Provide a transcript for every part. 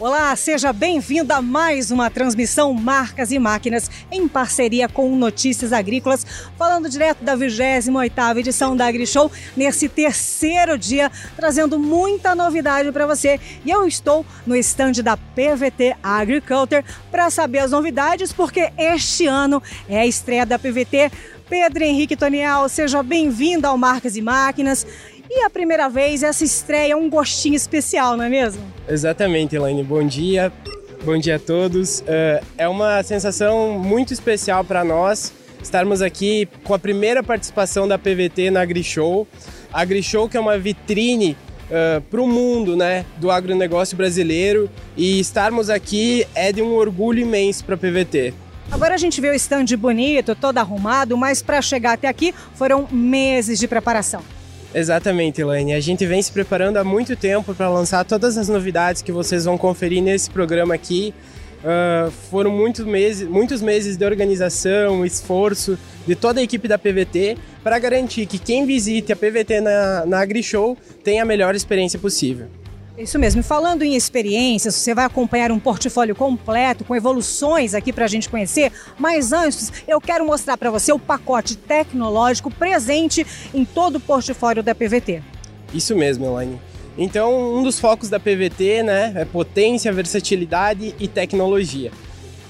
Olá, seja bem-vindo a mais uma transmissão Marcas e Máquinas em parceria com Notícias Agrícolas, falando direto da 28ª edição da AgriShow, nesse terceiro dia, trazendo muita novidade para você. E eu estou no estande da PVT Agriculture para saber as novidades, porque este ano é a estreia da PVT. Pedro Henrique Toniel, seja bem-vindo ao Marcas e Máquinas. E a primeira vez, essa estreia é um gostinho especial, não é mesmo? Exatamente, Elaine. Bom dia. Bom dia a todos. Uh, é uma sensação muito especial para nós estarmos aqui com a primeira participação da PVT na AgriShow. A AgriShow que é uma vitrine uh, para o mundo né, do agronegócio brasileiro e estarmos aqui é de um orgulho imenso para a PVT. Agora a gente vê o stand bonito, todo arrumado, mas para chegar até aqui foram meses de preparação. Exatamente, Elaine. A gente vem se preparando há muito tempo para lançar todas as novidades que vocês vão conferir nesse programa aqui. Uh, foram muitos meses, muitos meses de organização, esforço de toda a equipe da PVT para garantir que quem visite a PVT na, na AgriShow tenha a melhor experiência possível. Isso mesmo. Falando em experiências, você vai acompanhar um portfólio completo com evoluções aqui para a gente conhecer. Mas antes, eu quero mostrar para você o pacote tecnológico presente em todo o portfólio da PVT. Isso mesmo, Elaine. Então, um dos focos da PVT né, é potência, versatilidade e tecnologia.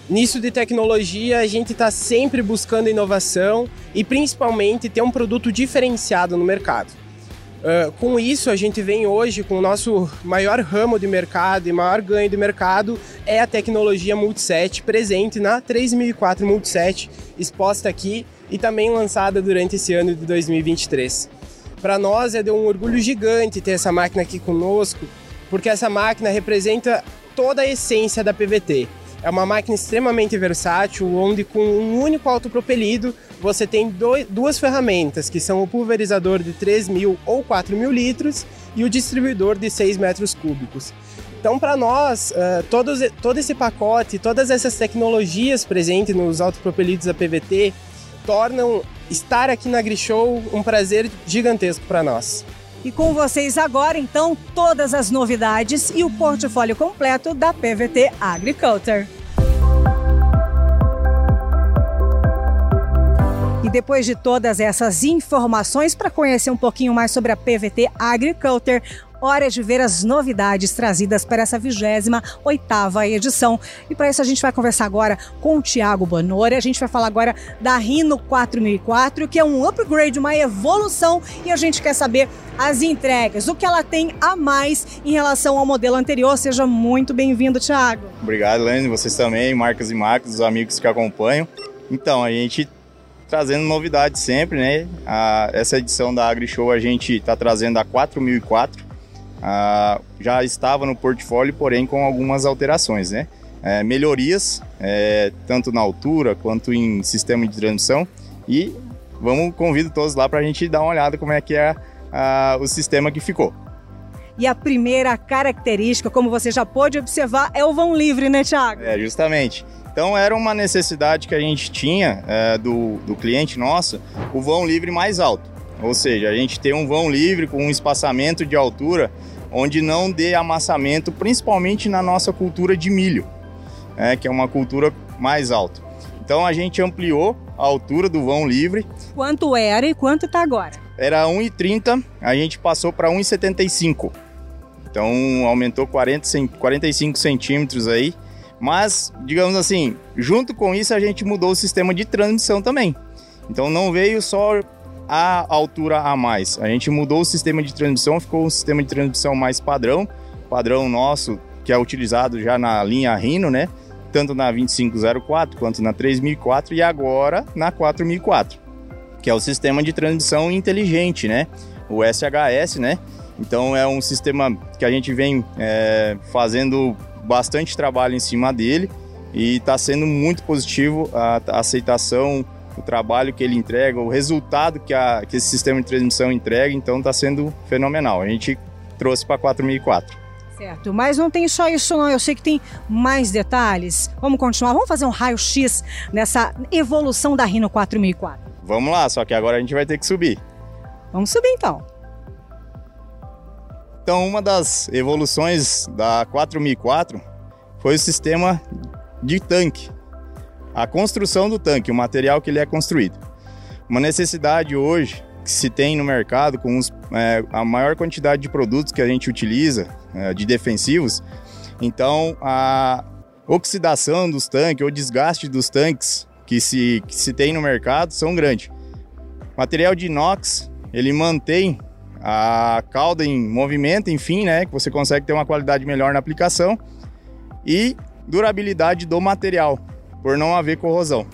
Nisso de tecnologia, a gente está sempre buscando inovação e principalmente ter um produto diferenciado no mercado. Uh, com isso, a gente vem hoje com o nosso maior ramo de mercado e maior ganho de mercado é a tecnologia Multiset presente na 3004 Multiset, exposta aqui e também lançada durante esse ano de 2023. Para nós é de um orgulho gigante ter essa máquina aqui conosco, porque essa máquina representa toda a essência da PVT. É uma máquina extremamente versátil, onde com um único autopropelido você tem dois, duas ferramentas, que são o pulverizador de 3 mil ou 4 mil litros e o distribuidor de 6 metros cúbicos. Então, para nós, uh, todos, todo esse pacote, todas essas tecnologias presentes nos autopropelidos da PVT tornam estar aqui na AgriShow um prazer gigantesco para nós. E com vocês agora, então, todas as novidades e o portfólio completo da PVT Agriculture. E depois de todas essas informações, para conhecer um pouquinho mais sobre a PVT Agriculture, hora de ver as novidades trazidas para essa 28ª edição. E para isso a gente vai conversar agora com o Tiago Bonori. A gente vai falar agora da Rhino 4004, que é um upgrade, uma evolução, e a gente quer saber as entregas, o que ela tem a mais em relação ao modelo anterior. Seja muito bem-vindo, Tiago. Obrigado, Lene. Vocês também, marcas e marcas, os amigos que acompanham. Então, a gente trazendo novidades sempre, né? A, essa edição da AgriShow a gente está trazendo a 4004. A, já estava no portfólio, porém com algumas alterações, né? É, melhorias, é, tanto na altura quanto em sistema de transmissão. E vamos, convido todos lá para a gente dar uma olhada como é que é a, o sistema que ficou. E a primeira característica, como você já pôde observar, é o vão livre, né, Thiago? É, justamente. Então era uma necessidade que a gente tinha é, do, do cliente nosso, o vão livre mais alto. Ou seja, a gente tem um vão livre com um espaçamento de altura onde não dê amassamento, principalmente na nossa cultura de milho, é, que é uma cultura mais alta. Então a gente ampliou a altura do vão livre. Quanto era e quanto está agora? Era 1,30, a gente passou para 1,75. Então aumentou 40, 45 centímetros aí. Mas, digamos assim, junto com isso a gente mudou o sistema de transmissão também. Então não veio só a altura a mais. A gente mudou o sistema de transmissão, ficou um sistema de transmissão mais padrão, padrão nosso que é utilizado já na linha Rhino, né? Tanto na 2504 quanto na 3004 e agora na 4004, que é o sistema de transmissão inteligente, né? O SHS, né? Então é um sistema que a gente vem é, fazendo bastante trabalho em cima dele e está sendo muito positivo a, a, aceitação, o trabalho que ele entrega, o resultado que, a, que esse sistema de transmissão entrega, então está sendo fenomenal. A gente trouxe para 4004. Certo, mas não tem só isso não, eu sei que tem mais detalhes. Vamos continuar, vamos fazer um raio-x nessa evolução da Rhino 4004. Vamos lá, só que agora a gente vai ter que subir. Vamos subir então. Então, uma das evoluções da 4004 foi o sistema de tanque. A construção do tanque, o material que ele é construído. Uma necessidade hoje que se tem no mercado com os, é, a maior quantidade de produtos que a gente utiliza, é, de defensivos, então a oxidação dos tanques ou desgaste dos tanques que se, que se tem no mercado são grandes. Material de inox, ele mantém a cauda em movimento, enfim, né, que você consegue ter uma qualidade melhor na aplicação e durabilidade do material, por não haver corrosão.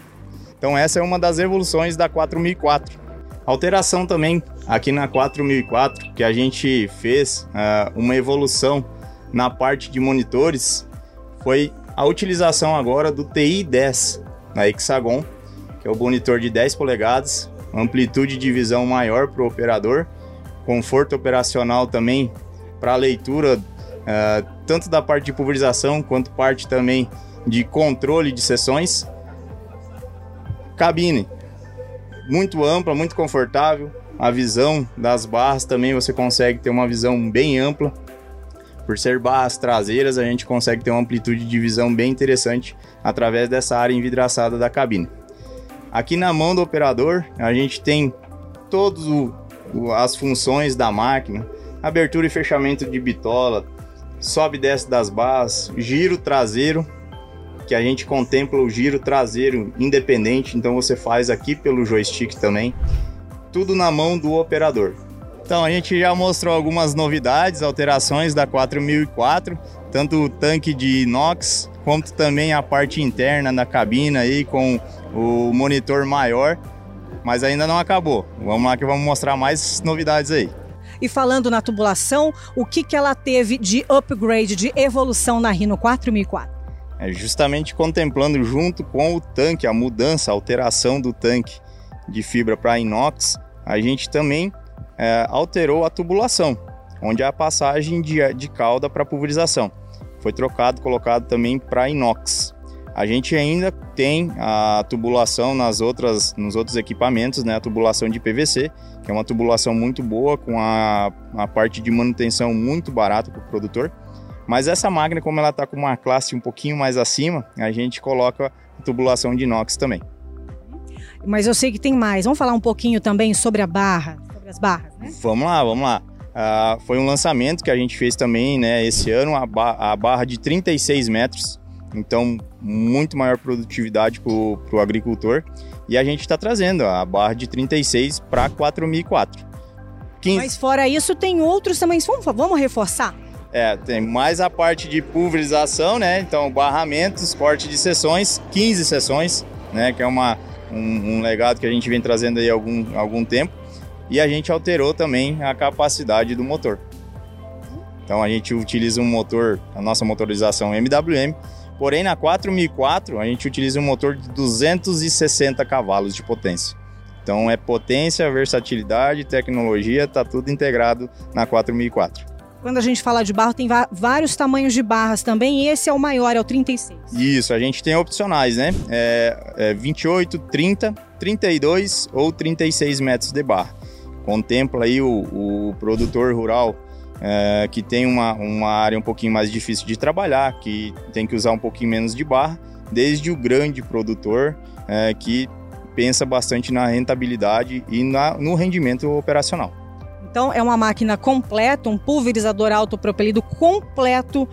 Então essa é uma das evoluções da 4004. Alteração também aqui na 4004 que a gente fez uh, uma evolução na parte de monitores foi a utilização agora do TI 10 na Hexagon, que é o monitor de 10 polegadas, amplitude de visão maior para o operador, conforto operacional também para leitura uh, tanto da parte de pulverização quanto parte também de controle de sessões. Cabine muito ampla, muito confortável. A visão das barras também você consegue ter uma visão bem ampla. Por ser barras traseiras, a gente consegue ter uma amplitude de visão bem interessante através dessa área envidraçada da cabine. Aqui na mão do operador, a gente tem todas as funções da máquina, abertura e fechamento de bitola, sobe e desce das barras, giro traseiro, que a gente contempla o giro traseiro independente, então você faz aqui pelo joystick também, tudo na mão do operador. Então a gente já mostrou algumas novidades, alterações da 4004, tanto o tanque de inox, quanto também a parte interna da cabina aí com o monitor maior, mas ainda não acabou. Vamos lá que vamos mostrar mais novidades aí. E falando na tubulação, o que, que ela teve de upgrade, de evolução na Rhino 4004? É justamente contemplando junto com o tanque, a mudança, a alteração do tanque de fibra para inox, a gente também é, alterou a tubulação, onde é a passagem de, de cauda para pulverização. Foi trocado, colocado também para inox. A gente ainda tem a tubulação nas outras, nos outros equipamentos, né? A tubulação de PVC, que é uma tubulação muito boa, com a, a parte de manutenção muito barata para o produtor. Mas essa máquina, como ela está com uma classe um pouquinho mais acima, a gente coloca a tubulação de inox também. Mas eu sei que tem mais. Vamos falar um pouquinho também sobre a barra, sobre as barras, né? Vamos lá, vamos lá. Uh, foi um lançamento que a gente fez também, né, esse ano, a, ba a barra de 36 metros. Então, muito maior produtividade para o agricultor. E a gente está trazendo a barra de 36 para 4004. 15... Mas fora isso, tem outros também. Vamos, vamos reforçar? É, tem mais a parte de pulverização, né? Então, barramentos, corte de sessões, 15 sessões, né? Que é uma, um, um legado que a gente vem trazendo aí há algum, algum tempo. E a gente alterou também a capacidade do motor. Então a gente utiliza um motor, a nossa motorização MWM, Porém, na 4004 a gente utiliza um motor de 260 cavalos de potência. Então é potência, versatilidade, tecnologia, está tudo integrado na 4004. Quando a gente fala de barro, tem vários tamanhos de barras também, e esse é o maior, é o 36. Isso, a gente tem opcionais, né? É, é 28, 30, 32 ou 36 metros de barra. Contempla aí o, o produtor rural é, que tem uma, uma área um pouquinho mais difícil de trabalhar, que tem que usar um pouquinho menos de barra, desde o grande produtor é, que pensa bastante na rentabilidade e na, no rendimento operacional. Então é uma máquina completa, um pulverizador autopropelido completo,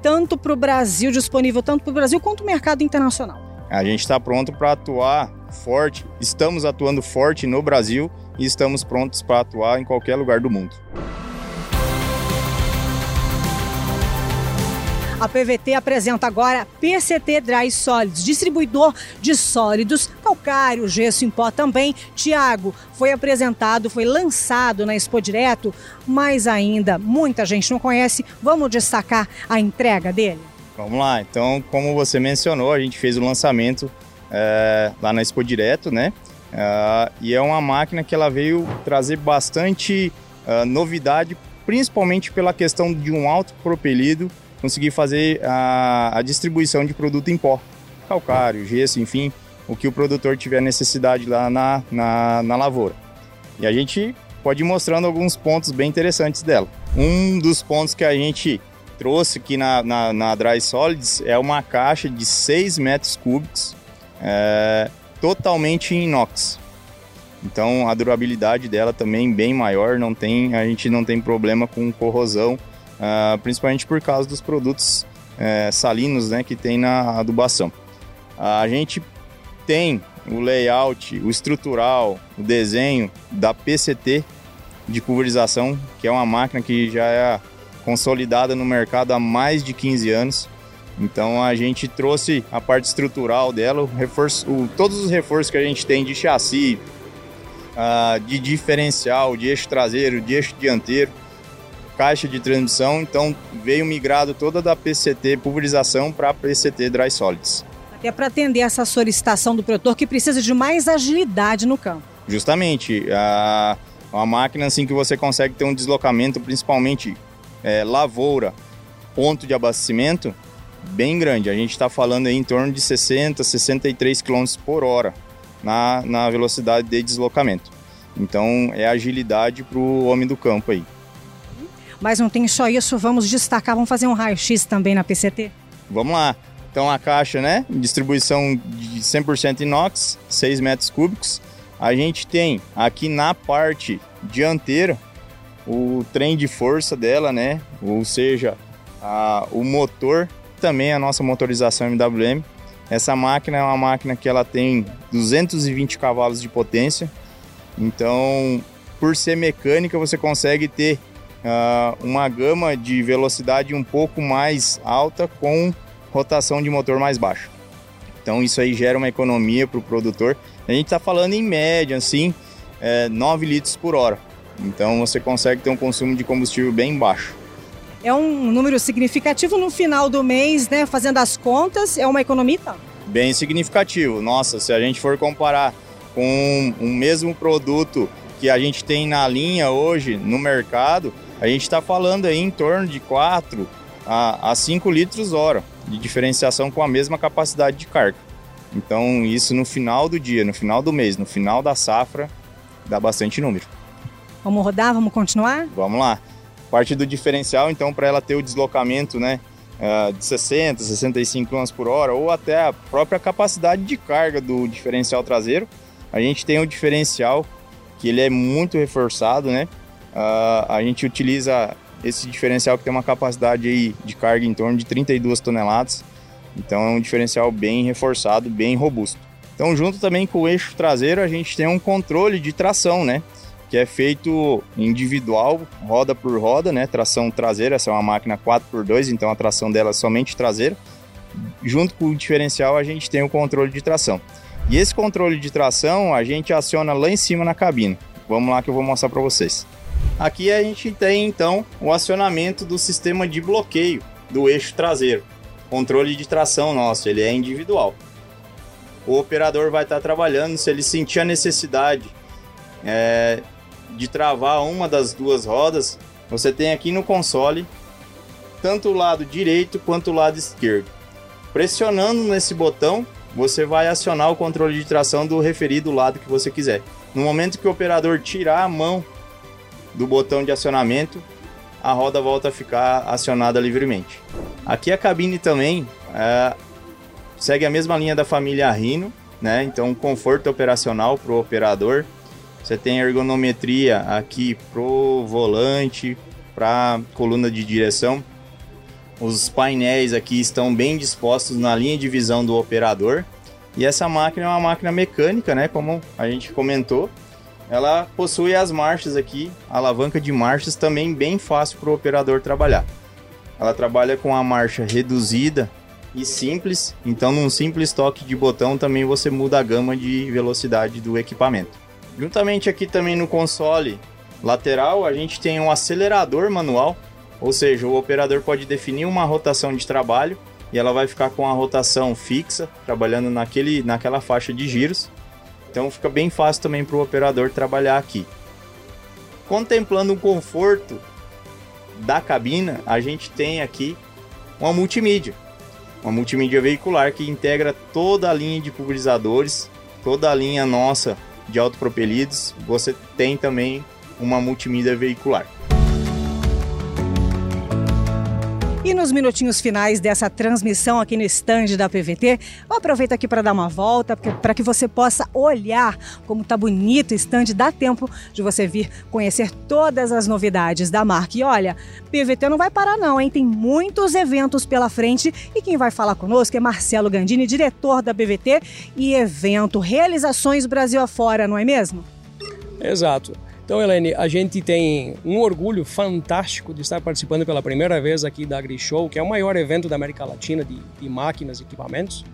tanto para o Brasil, disponível tanto para o Brasil quanto o mercado internacional. A gente está pronto para atuar forte, estamos atuando forte no Brasil e estamos prontos para atuar em qualquer lugar do mundo. A PVT apresenta agora PCT Dry Solids, distribuidor de sólidos, calcário, gesso em pó também. Tiago, foi apresentado, foi lançado na Expo Direto, mas ainda muita gente não conhece. Vamos destacar a entrega dele? Vamos lá, então, como você mencionou, a gente fez o lançamento é, lá na Expo Direto, né? Uh, e é uma máquina que ela veio trazer bastante uh, novidade, principalmente pela questão de um alto propelido conseguir fazer a, a distribuição de produto em pó, calcário, gesso, enfim, o que o produtor tiver necessidade lá na, na, na lavoura. E a gente pode ir mostrando alguns pontos bem interessantes dela. Um dos pontos que a gente trouxe aqui na, na, na Dry Solids é uma caixa de 6 metros cúbicos, é, totalmente em inox. Então a durabilidade dela também bem maior, não tem, a gente não tem problema com corrosão, uh, principalmente por causa dos produtos uh, salinos né, que tem na adubação. A gente tem o layout, o estrutural, o desenho da PCT de pulverização, que é uma máquina que já é consolidada no mercado há mais de 15 anos. Então a gente trouxe a parte estrutural dela, o reforço, o, todos os reforços que a gente tem de chassi, uh, de diferencial, de eixo traseiro, de eixo dianteiro, caixa de transmissão. Então veio migrado toda da PCT pulverização para a PCT Dry Solids. Até para atender essa solicitação do produtor que precisa de mais agilidade no campo. Justamente, a, uma máquina assim que você consegue ter um deslocamento, principalmente é, lavoura, ponto de abastecimento, bem grande. A gente está falando aí em torno de 60, 63 km por hora na, na velocidade de deslocamento. Então é agilidade para o homem do campo aí. Mas não tem só isso, vamos destacar, vamos fazer um raio-x também na PCT? Vamos lá. Então a caixa, né? Distribuição de 100% inox, 6 metros cúbicos. A gente tem aqui na parte dianteira o trem de força dela, né? Ou seja, a, o motor, também a nossa motorização MWM essa máquina é uma máquina que ela tem 220 cavalos de potência, então por ser mecânica você consegue ter uma gama de velocidade um pouco mais alta com rotação de motor mais baixa. Então isso aí gera uma economia para o produtor. A gente está falando em média, assim, é, 9 litros por hora. Então você consegue ter um consumo de combustível bem baixo é um número significativo no final do mês, né? Fazendo as contas, é uma economia? Bem significativo. Nossa, se a gente for comparar com o mesmo produto que a gente tem na linha hoje no mercado, a gente está falando aí em torno de 4 a, a 5 litros hora de diferenciação com a mesma capacidade de carga. Então, isso no final do dia, no final do mês, no final da safra, dá bastante número. Vamos rodar? Vamos continuar? Vamos lá. Parte do diferencial, então, para ela ter o deslocamento né, uh, de 60, 65 km por hora, ou até a própria capacidade de carga do diferencial traseiro, a gente tem o diferencial que ele é muito reforçado, né? Uh, a gente utiliza esse diferencial que tem uma capacidade aí de carga em torno de 32 toneladas, então é um diferencial bem reforçado, bem robusto. Então, junto também com o eixo traseiro, a gente tem um controle de tração, né? que é feito individual, roda por roda, né? Tração traseira, essa é uma máquina 4x2, então a tração dela é somente traseira. Junto com o diferencial, a gente tem o controle de tração. E esse controle de tração a gente aciona lá em cima na cabine. Vamos lá que eu vou mostrar para vocês. Aqui a gente tem então o acionamento do sistema de bloqueio do eixo traseiro. Controle de tração nosso, ele é individual. O operador vai estar trabalhando se ele sentir a necessidade é, de travar uma das duas rodas, você tem aqui no console tanto o lado direito quanto o lado esquerdo. Pressionando nesse botão, você vai acionar o controle de tração do referido lado que você quiser. No momento que o operador tirar a mão do botão de acionamento, a roda volta a ficar acionada livremente. Aqui a cabine também é, segue a mesma linha da família Rhino, né? Então conforto operacional para o operador, você tem ergonometria aqui pro volante, para coluna de direção. Os painéis aqui estão bem dispostos na linha de visão do operador. E essa máquina é uma máquina mecânica, né? Como a gente comentou. Ela possui as marchas aqui, a alavanca de marchas também bem fácil para o operador trabalhar. Ela trabalha com a marcha reduzida e simples, então num simples toque de botão também você muda a gama de velocidade do equipamento. Juntamente aqui também no console lateral, a gente tem um acelerador manual, ou seja, o operador pode definir uma rotação de trabalho e ela vai ficar com a rotação fixa, trabalhando naquele, naquela faixa de giros. Então fica bem fácil também para o operador trabalhar aqui. Contemplando o conforto da cabina, a gente tem aqui uma multimídia. Uma multimídia veicular que integra toda a linha de pulverizadores, toda a linha nossa de autopropelidos, você tem também uma multimídia veicular. E nos minutinhos finais dessa transmissão aqui no stand da PVT, eu aproveito aqui para dar uma volta, para que você possa olhar como tá bonito o stand. Dá tempo de você vir conhecer todas as novidades da marca. E olha, PVT não vai parar não, hein? Tem muitos eventos pela frente e quem vai falar conosco é Marcelo Gandini, diretor da PVT e evento Realizações Brasil afora, não é mesmo? Exato. Então, Helene, a gente tem um orgulho fantástico de estar participando pela primeira vez aqui da AgriShow, que é o maior evento da América Latina de, de máquinas e equipamentos.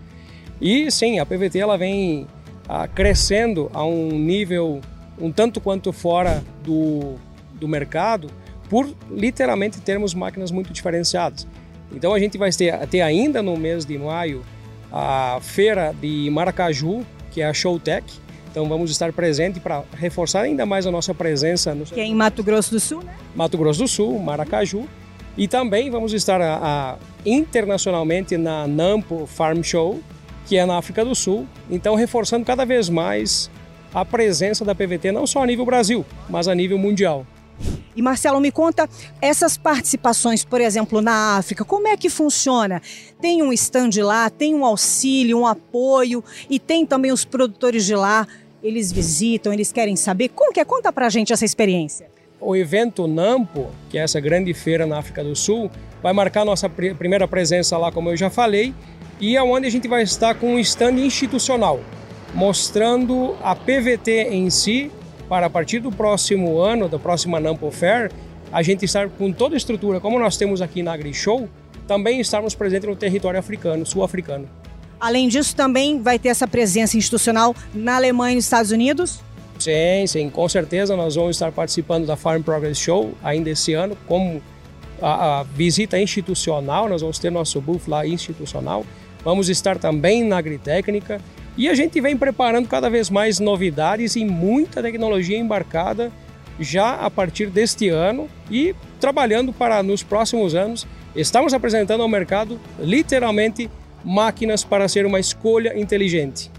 E sim, a PVT ela vem ah, crescendo a um nível um tanto quanto fora do, do mercado, por literalmente termos máquinas muito diferenciadas. Então a gente vai ter, ter ainda no mês de maio a feira de Maracaju, que é a Showtech, então vamos estar presentes para reforçar ainda mais a nossa presença no que é em Mato Grosso do Sul, né? Mato Grosso do Sul, Maracaju. E também vamos estar a, a, internacionalmente na Nampo Farm Show, que é na África do Sul. Então reforçando cada vez mais a presença da PVT não só a nível Brasil, mas a nível mundial. E Marcelo, me conta essas participações, por exemplo, na África, como é que funciona? Tem um stand lá, tem um auxílio, um apoio e tem também os produtores de lá eles visitam, eles querem saber. Como que é? Conta pra gente essa experiência. O evento NAMPO, que é essa grande feira na África do Sul, vai marcar nossa primeira presença lá, como eu já falei, e é onde a gente vai estar com um stand institucional, mostrando a PVT em si, para a partir do próximo ano, da próxima NAMPO Fair, a gente estar com toda a estrutura, como nós temos aqui na AgriShow, também estarmos presentes no território africano, sul-africano. Além disso, também vai ter essa presença institucional na Alemanha e nos Estados Unidos? Sim, sim, com certeza nós vamos estar participando da Farm Progress Show ainda esse ano, como a, a visita institucional, nós vamos ter nosso booth lá institucional. Vamos estar também na Agritécnica e a gente vem preparando cada vez mais novidades e muita tecnologia embarcada já a partir deste ano e trabalhando para nos próximos anos. Estamos apresentando ao mercado literalmente máquinas para ser uma escolha inteligente.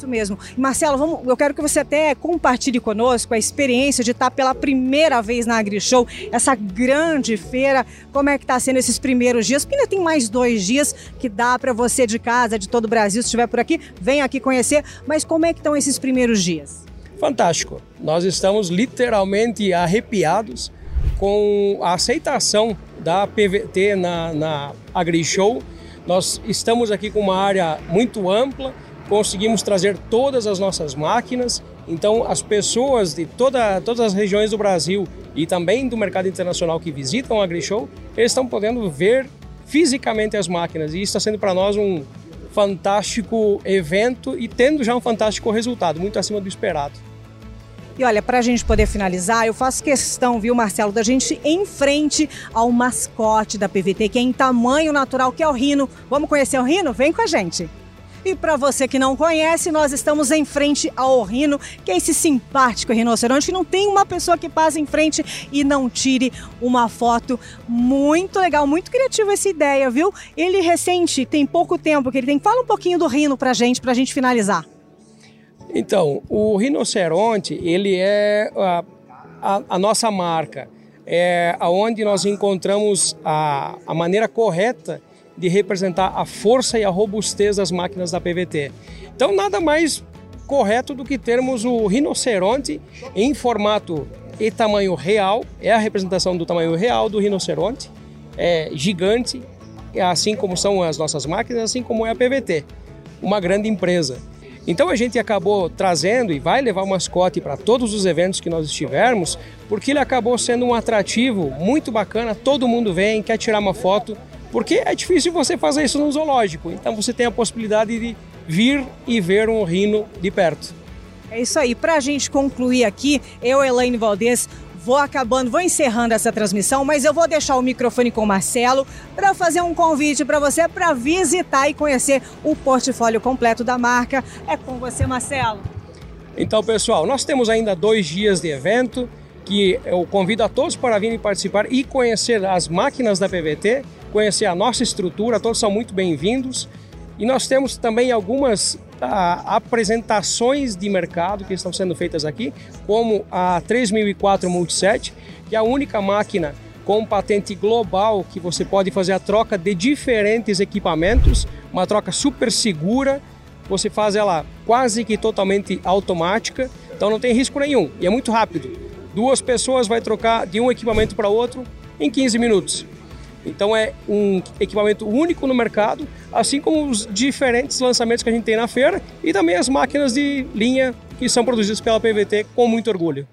Isso mesmo. Marcelo, vamos, eu quero que você até compartilhe conosco a experiência de estar pela primeira vez na AgriShow, essa grande feira. Como é que está sendo esses primeiros dias? Porque ainda tem mais dois dias que dá para você de casa, de todo o Brasil, se estiver por aqui, vem aqui conhecer. Mas como é que estão esses primeiros dias? Fantástico. Nós estamos literalmente arrepiados com a aceitação da PVT na, na AgriShow nós estamos aqui com uma área muito ampla, conseguimos trazer todas as nossas máquinas, então as pessoas de toda, todas as regiões do Brasil e também do mercado internacional que visitam a AgriShow, eles estão podendo ver fisicamente as máquinas e isso está sendo para nós um fantástico evento e tendo já um fantástico resultado, muito acima do esperado. E olha, para a gente poder finalizar, eu faço questão, viu, Marcelo, da gente ir em frente ao mascote da PVT, que é em tamanho natural, que é o Rino. Vamos conhecer o Rino? Vem com a gente. E para você que não conhece, nós estamos em frente ao Rino, que é esse simpático rinoceronte não tem uma pessoa que passe em frente e não tire uma foto. Muito legal, muito criativa essa ideia, viu? Ele recente, tem pouco tempo que ele tem. Fala um pouquinho do Rino pra gente, pra gente finalizar. Então, o rinoceronte, ele é a, a, a nossa marca, é aonde nós encontramos a, a maneira correta de representar a força e a robustez das máquinas da PVT. Então, nada mais correto do que termos o rinoceronte em formato e tamanho real, é a representação do tamanho real do rinoceronte, é gigante, assim como são as nossas máquinas, assim como é a PVT, uma grande empresa. Então a gente acabou trazendo e vai levar o mascote para todos os eventos que nós estivermos, porque ele acabou sendo um atrativo muito bacana. Todo mundo vem, quer tirar uma foto, porque é difícil você fazer isso no zoológico. Então você tem a possibilidade de vir e ver um rino de perto. É isso aí. Para a gente concluir aqui, eu, Elaine Valdez, Vou acabando, vou encerrando essa transmissão, mas eu vou deixar o microfone com o Marcelo para fazer um convite para você para visitar e conhecer o portfólio completo da marca. É com você, Marcelo. Então, pessoal, nós temos ainda dois dias de evento que eu convido a todos para virem participar e conhecer as máquinas da PVT, conhecer a nossa estrutura, todos são muito bem-vindos. E nós temos também algumas ah, apresentações de mercado que estão sendo feitas aqui, como a 3004 Multiset, que é a única máquina com patente global que você pode fazer a troca de diferentes equipamentos, uma troca super segura. Você faz ela quase que totalmente automática, então não tem risco nenhum e é muito rápido. Duas pessoas vai trocar de um equipamento para outro em 15 minutos. Então é um equipamento único no mercado, assim como os diferentes lançamentos que a gente tem na feira e também as máquinas de linha que são produzidas pela PVT com muito orgulho.